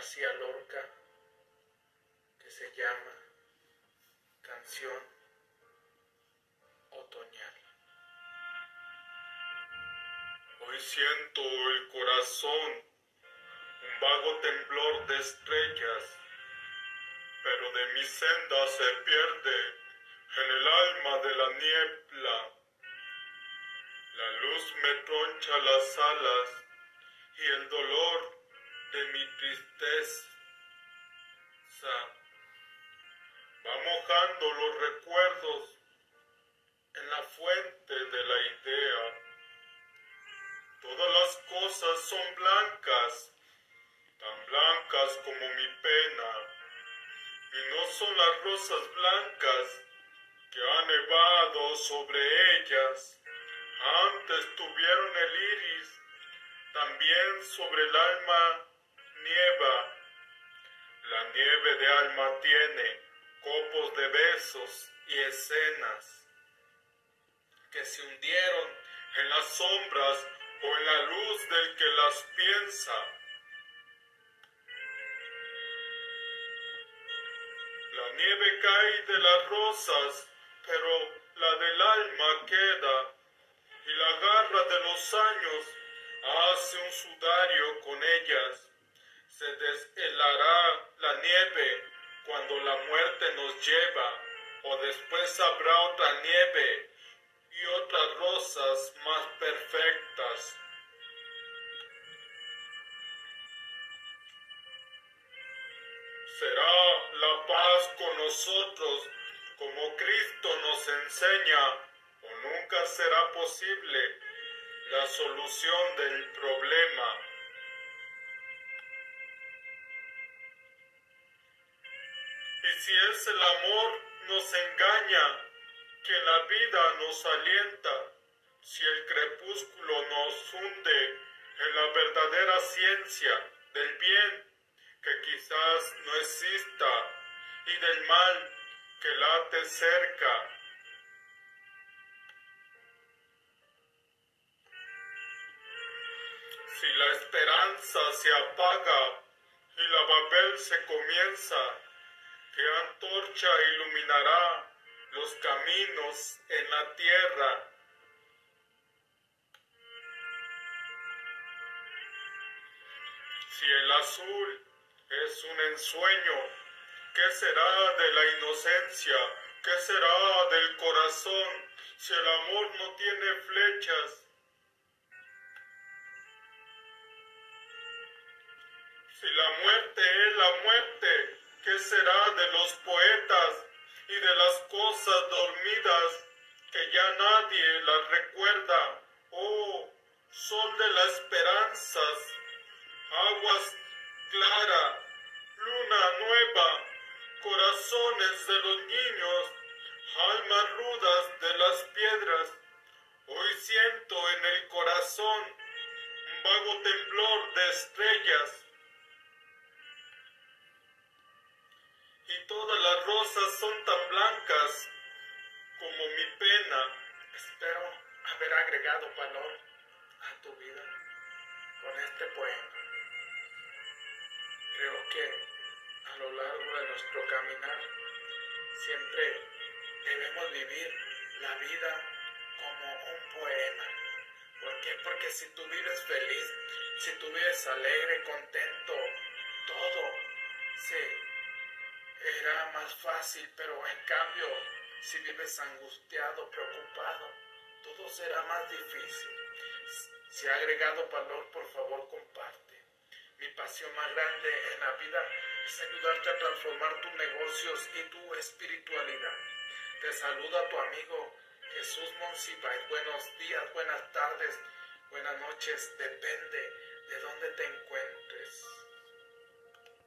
García Lorca que se llama Canción Otoñal. Hoy siento el corazón, un vago temblor de estrellas, pero de mi senda se pierde en el alma de la niebla. La luz me troncha las alas y el dolor de mi tristeza va mojando los recuerdos en la fuente de la idea. Todas las cosas son blancas, tan blancas como mi pena, y no son las rosas blancas que han nevado sobre ellas. Antes tuvieron el iris, también sobre el alma nieva. La nieve de alma tiene copos de besos y escenas que se hundieron en las sombras o en la luz del que las piensa. La nieve cae de las rosas, pero la del alma queda, y la garra de los años hace un sudario con ellas. Se deshelará la nieve cuando la muerte nos lleva, o después habrá otra nieve y otras rosas más perfectas. Será la paz con nosotros como Cristo nos enseña, o nunca será posible la solución del problema. Si es el amor nos engaña, que la vida nos alienta, si el crepúsculo nos hunde en la verdadera ciencia del bien que quizás no exista y del mal que late cerca. Si la esperanza se apaga y la Babel se comienza, ¿qué antorcha iluminará los caminos en la tierra. Si el azul es un ensueño, ¿qué será de la inocencia? ¿Qué será del corazón si el amor no tiene flechas? Si la muerte será de los poetas y de las cosas dormidas que ya nadie las recuerda. Oh, sol de las esperanzas, aguas clara, luna nueva, corazones de los niños, almas rudas de las piedras. Hoy siento en el corazón un vago temblor de estrellas y todas las rosas son tan blancas como mi pena. Espero haber agregado valor a tu vida con este poema. Creo que a lo largo de nuestro caminar siempre debemos vivir la vida como un poema. ¿Por qué? Porque si tú vives feliz, si tú vives alegre, contento, todo se era más fácil, pero en cambio, si vives angustiado, preocupado, todo será más difícil. Si ha agregado valor, por favor, comparte. Mi pasión más grande en la vida es ayudarte a transformar tus negocios y tu espiritualidad. Te saluda tu amigo Jesús Monsiváis. Buenos días, buenas tardes, buenas noches, depende de dónde te encuentres.